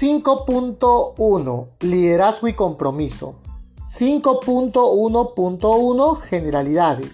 5.1 Liderazgo y compromiso. 5.1.1 Generalidades.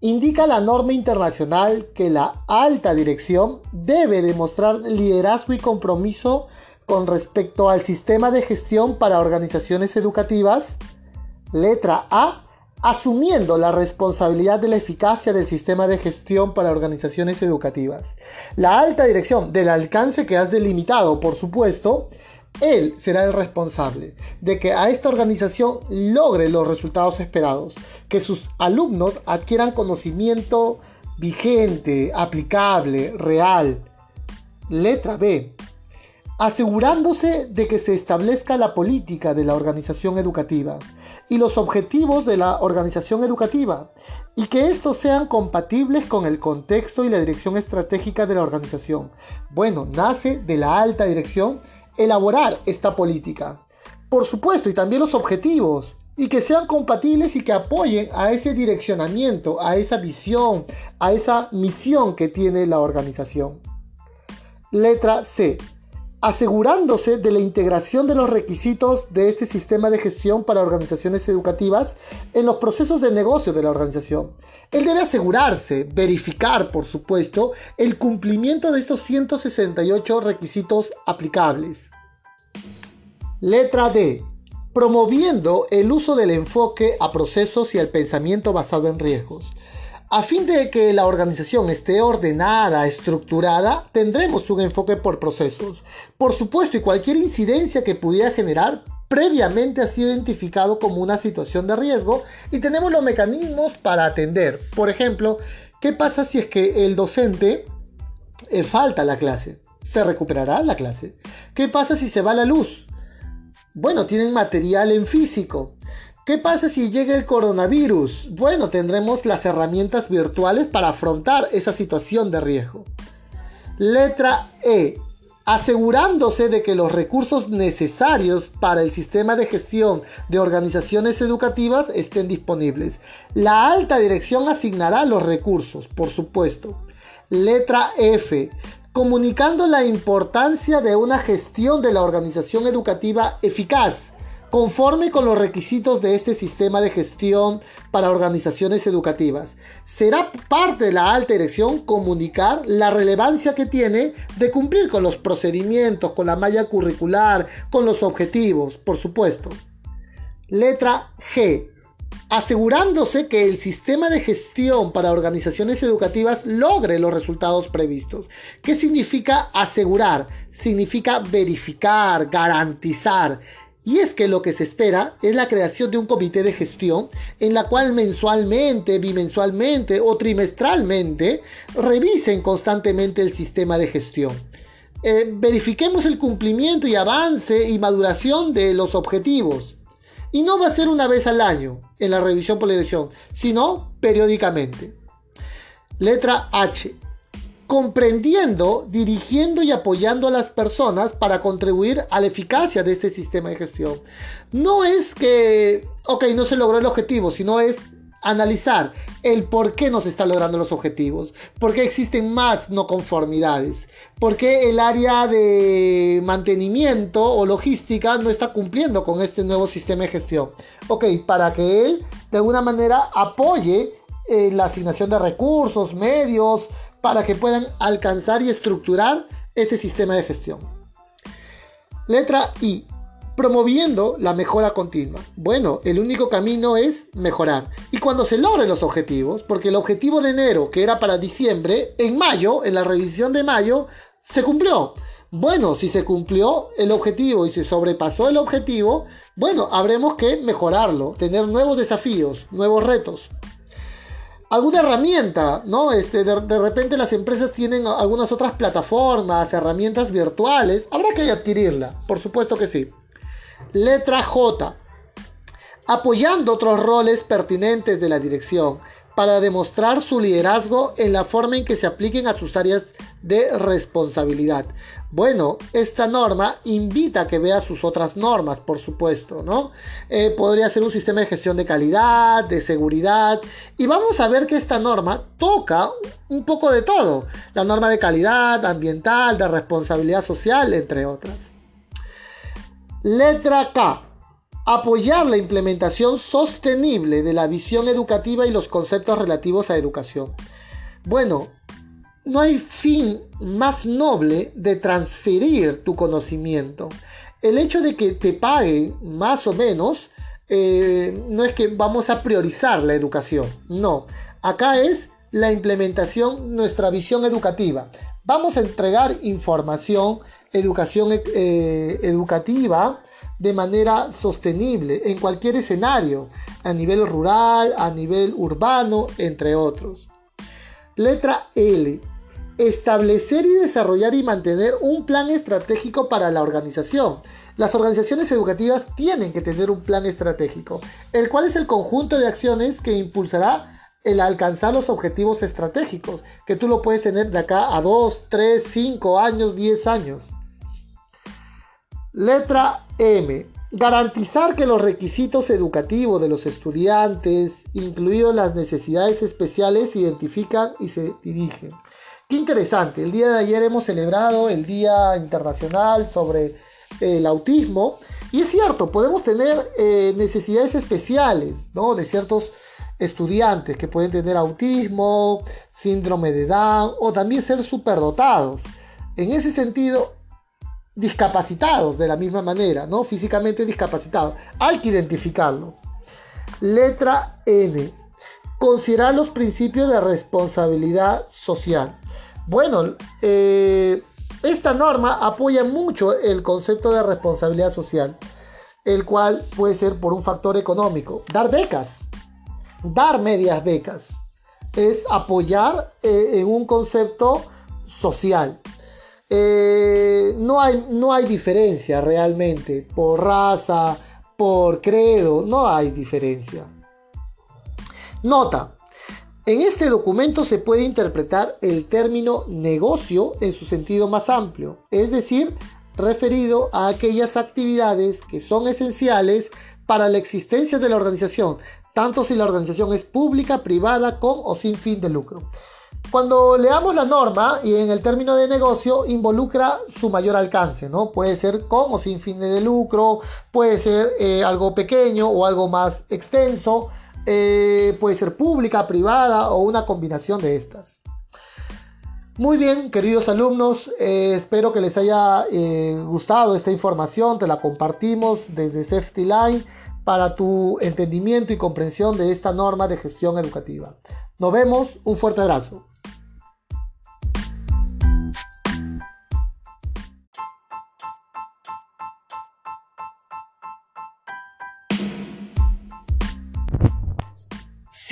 Indica la norma internacional que la alta dirección debe demostrar liderazgo y compromiso con respecto al sistema de gestión para organizaciones educativas. Letra A asumiendo la responsabilidad de la eficacia del sistema de gestión para organizaciones educativas. La alta dirección del alcance que has delimitado, por supuesto, él será el responsable de que a esta organización logre los resultados esperados, que sus alumnos adquieran conocimiento vigente, aplicable, real. Letra B asegurándose de que se establezca la política de la organización educativa y los objetivos de la organización educativa y que estos sean compatibles con el contexto y la dirección estratégica de la organización. Bueno, nace de la alta dirección elaborar esta política. Por supuesto, y también los objetivos, y que sean compatibles y que apoyen a ese direccionamiento, a esa visión, a esa misión que tiene la organización. Letra C asegurándose de la integración de los requisitos de este sistema de gestión para organizaciones educativas en los procesos de negocio de la organización. Él debe asegurarse, verificar, por supuesto, el cumplimiento de estos 168 requisitos aplicables. Letra D. Promoviendo el uso del enfoque a procesos y al pensamiento basado en riesgos. A fin de que la organización esté ordenada, estructurada, tendremos un enfoque por procesos. Por supuesto, y cualquier incidencia que pudiera generar previamente ha sido identificado como una situación de riesgo y tenemos los mecanismos para atender. Por ejemplo, ¿qué pasa si es que el docente eh, falta la clase? ¿Se recuperará la clase? ¿Qué pasa si se va la luz? Bueno, tienen material en físico. ¿Qué pasa si llega el coronavirus? Bueno, tendremos las herramientas virtuales para afrontar esa situación de riesgo. Letra E. Asegurándose de que los recursos necesarios para el sistema de gestión de organizaciones educativas estén disponibles. La alta dirección asignará los recursos, por supuesto. Letra F comunicando la importancia de una gestión de la organización educativa eficaz conforme con los requisitos de este sistema de gestión para organizaciones educativas. Será parte de la alta dirección comunicar la relevancia que tiene de cumplir con los procedimientos, con la malla curricular, con los objetivos, por supuesto. Letra G. Asegurándose que el sistema de gestión para organizaciones educativas logre los resultados previstos. ¿Qué significa asegurar? Significa verificar, garantizar y es que lo que se espera es la creación de un comité de gestión en la cual mensualmente, bimensualmente o trimestralmente revisen constantemente el sistema de gestión. Eh, verifiquemos el cumplimiento y avance y maduración de los objetivos. Y no va a ser una vez al año en la revisión por la dirección, sino periódicamente. Letra H comprendiendo, dirigiendo y apoyando a las personas para contribuir a la eficacia de este sistema de gestión. No es que, ok, no se logró el objetivo, sino es analizar el por qué no se están logrando los objetivos, por qué existen más no conformidades, por qué el área de mantenimiento o logística no está cumpliendo con este nuevo sistema de gestión. Ok, para que él de alguna manera apoye eh, la asignación de recursos, medios, para que puedan alcanzar y estructurar este sistema de gestión. Letra I. Promoviendo la mejora continua. Bueno, el único camino es mejorar. Y cuando se logren los objetivos, porque el objetivo de enero, que era para diciembre, en mayo, en la revisión de mayo, se cumplió. Bueno, si se cumplió el objetivo y se sobrepasó el objetivo, bueno, habremos que mejorarlo, tener nuevos desafíos, nuevos retos alguna herramienta, ¿no? Este, de, repente las empresas tienen algunas otras plataformas, herramientas virtuales. Habrá que adquirirla, por supuesto que sí. Letra J. Apoyando otros roles pertinentes de la dirección para demostrar su liderazgo en la forma en que se apliquen a sus áreas de responsabilidad. Bueno, esta norma invita a que vea sus otras normas, por supuesto, ¿no? Eh, podría ser un sistema de gestión de calidad, de seguridad, y vamos a ver que esta norma toca un poco de todo. La norma de calidad ambiental, de responsabilidad social, entre otras. Letra K. Apoyar la implementación sostenible de la visión educativa y los conceptos relativos a educación. Bueno, no hay fin más noble de transferir tu conocimiento. El hecho de que te paguen más o menos eh, no es que vamos a priorizar la educación, no. Acá es la implementación, nuestra visión educativa. Vamos a entregar información, educación eh, educativa de manera sostenible en cualquier escenario, a nivel rural, a nivel urbano, entre otros. Letra L. Establecer y desarrollar y mantener un plan estratégico para la organización. Las organizaciones educativas tienen que tener un plan estratégico, el cual es el conjunto de acciones que impulsará el alcanzar los objetivos estratégicos, que tú lo puedes tener de acá a 2, 3, 5 años, 10 años. Letra M. Garantizar que los requisitos educativos de los estudiantes, incluidas las necesidades especiales, se identifican y se dirigen. Qué interesante. El día de ayer hemos celebrado el Día Internacional sobre el autismo. Y es cierto, podemos tener eh, necesidades especiales, ¿no? De ciertos estudiantes que pueden tener autismo, síndrome de Down o también ser superdotados. En ese sentido, discapacitados de la misma manera, ¿no? Físicamente discapacitados. Hay que identificarlo. Letra N. Considerar los principios de responsabilidad social. Bueno, eh, esta norma apoya mucho el concepto de responsabilidad social, el cual puede ser por un factor económico. Dar becas, dar medias becas, es apoyar eh, en un concepto social. Eh, no, hay, no hay diferencia realmente por raza, por credo, no hay diferencia. Nota, en este documento se puede interpretar el término negocio en su sentido más amplio, es decir, referido a aquellas actividades que son esenciales para la existencia de la organización, tanto si la organización es pública, privada, con o sin fin de lucro. Cuando leamos la norma y en el término de negocio involucra su mayor alcance, ¿no? Puede ser con o sin fines de lucro, puede ser eh, algo pequeño o algo más extenso, eh, puede ser pública, privada o una combinación de estas. Muy bien, queridos alumnos, eh, espero que les haya gustado esta información, te la compartimos desde Safety Line para tu entendimiento y comprensión de esta norma de gestión educativa. Nos vemos, un fuerte abrazo.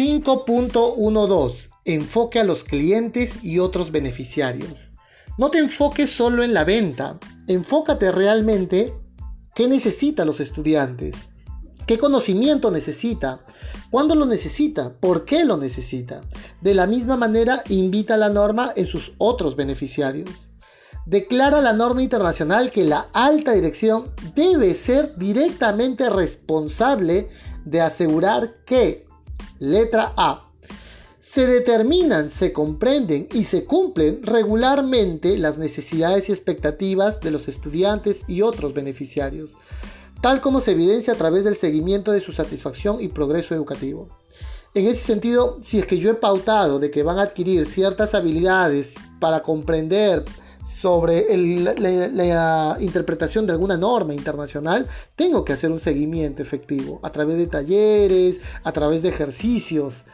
5.12. Enfoque a los clientes y otros beneficiarios. No te enfoques solo en la venta, enfócate realmente qué necesitan los estudiantes, qué conocimiento necesita, cuándo lo necesita, por qué lo necesita. De la misma manera, invita la norma en sus otros beneficiarios. Declara la norma internacional que la alta dirección debe ser directamente responsable de asegurar que Letra A. Se determinan, se comprenden y se cumplen regularmente las necesidades y expectativas de los estudiantes y otros beneficiarios, tal como se evidencia a través del seguimiento de su satisfacción y progreso educativo. En ese sentido, si es que yo he pautado de que van a adquirir ciertas habilidades para comprender sobre la, interpretación de alguna norma internacional, tengo que hacer un seguimiento efectivo a través de talleres, a través de ejercicios,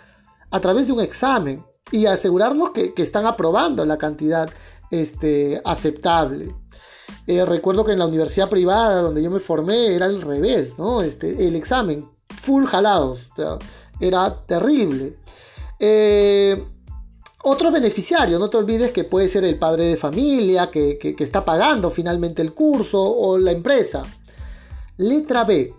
a través de un examen y asegurarnos que, están aprobando la cantidad este, aceptable. Eh, recuerdo que en la universidad privada donde yo me formé era al revés, ¿no? Este, el examen, full jalados, era terrible. Eh, otro beneficiario, no te olvides que puede ser el padre de familia que, está pagando finalmente el curso o la empresa. Letra B.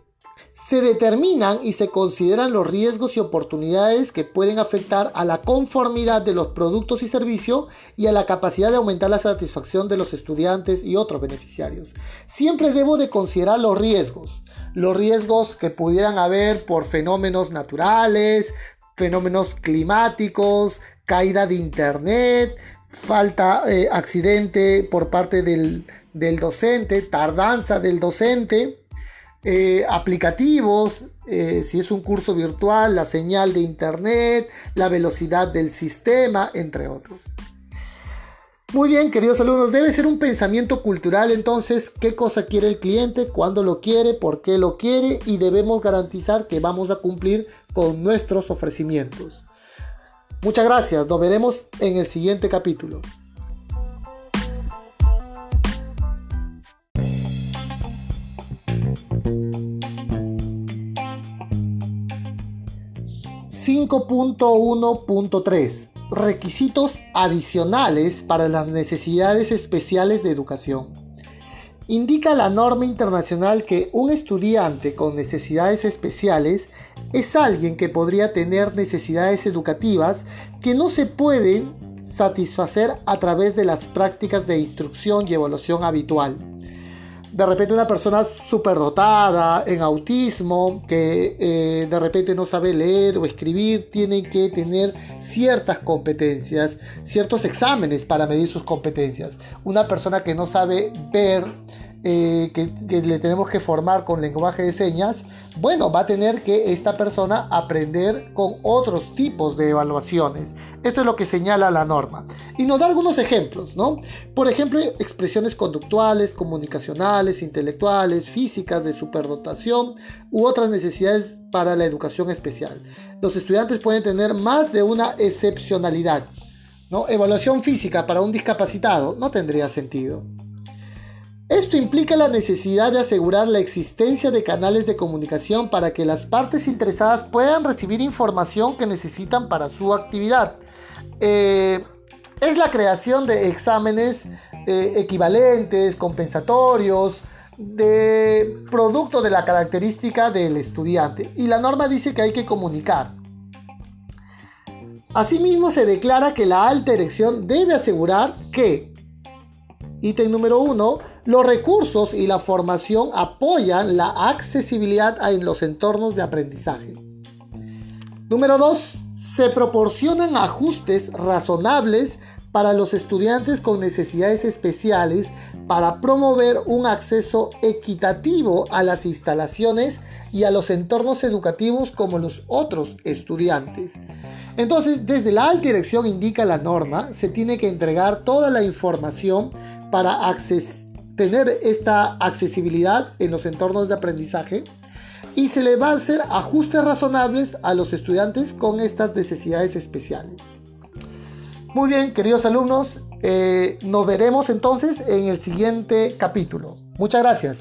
Se determinan y se consideran los riesgos y oportunidades que pueden afectar a la conformidad de los productos y servicios y a la capacidad de aumentar la satisfacción de los estudiantes y otros beneficiarios. Siempre debo de considerar los riesgos. Los riesgos que pudieran haber por fenómenos naturales, fenómenos climáticos, caída de internet, falta, eh, accidente por parte del, docente, tardanza del docente, eh, aplicativos, eh, si es un curso virtual, la señal de internet, la velocidad del sistema, entre otros. Muy bien, queridos alumnos, debe ser un pensamiento cultural entonces qué cosa quiere el cliente, cuándo lo quiere, por qué lo quiere y debemos garantizar que vamos a cumplir con nuestros ofrecimientos. Muchas gracias, nos veremos en el siguiente capítulo. 5.1.3 Requisitos adicionales para las necesidades especiales de educación. Indica la norma internacional que un estudiante con necesidades especiales es alguien que podría tener necesidades educativas que no se pueden satisfacer a través de las prácticas de instrucción y evaluación habitual de repente una persona superdotada en autismo, que eh, de repente no sabe leer o escribir, tiene que tener ciertas competencias, ciertos exámenes para medir sus competencias. Una persona que no sabe ver, eh, que, que, le tenemos que formar con lenguaje de señas, bueno, va a tener que esta persona aprender con otros tipos de evaluaciones. Esto es lo que señala la norma. Y nos da algunos ejemplos, ¿no? Por ejemplo, expresiones conductuales, comunicacionales, intelectuales, físicas, de superdotación u otras necesidades para la educación especial. Los estudiantes pueden tener más de una excepcionalidad. ¿no? Evaluación física para un discapacitado no tendría sentido. Esto implica la necesidad de asegurar la existencia de canales de comunicación para que las partes interesadas puedan recibir información que necesitan para su actividad. Eh, es la creación de exámenes eh, equivalentes, compensatorios, de producto de la característica del estudiante. Y la norma dice que hay que comunicar. Asimismo, se declara que la alta dirección debe asegurar que, ítem número uno, los recursos y la formación apoyan la accesibilidad en los entornos de aprendizaje. Número 2. Se proporcionan ajustes razonables para los estudiantes con necesidades especiales para promover un acceso equitativo a las instalaciones y a los entornos educativos como los otros estudiantes. Entonces, desde la alta dirección indica la norma, se tiene que entregar toda la información para acceder tener esta accesibilidad en los entornos de aprendizaje y se le va a hacer ajustes razonables a los estudiantes con estas necesidades especiales. Muy bien, queridos alumnos, eh, nos veremos entonces en el siguiente capítulo. Muchas gracias.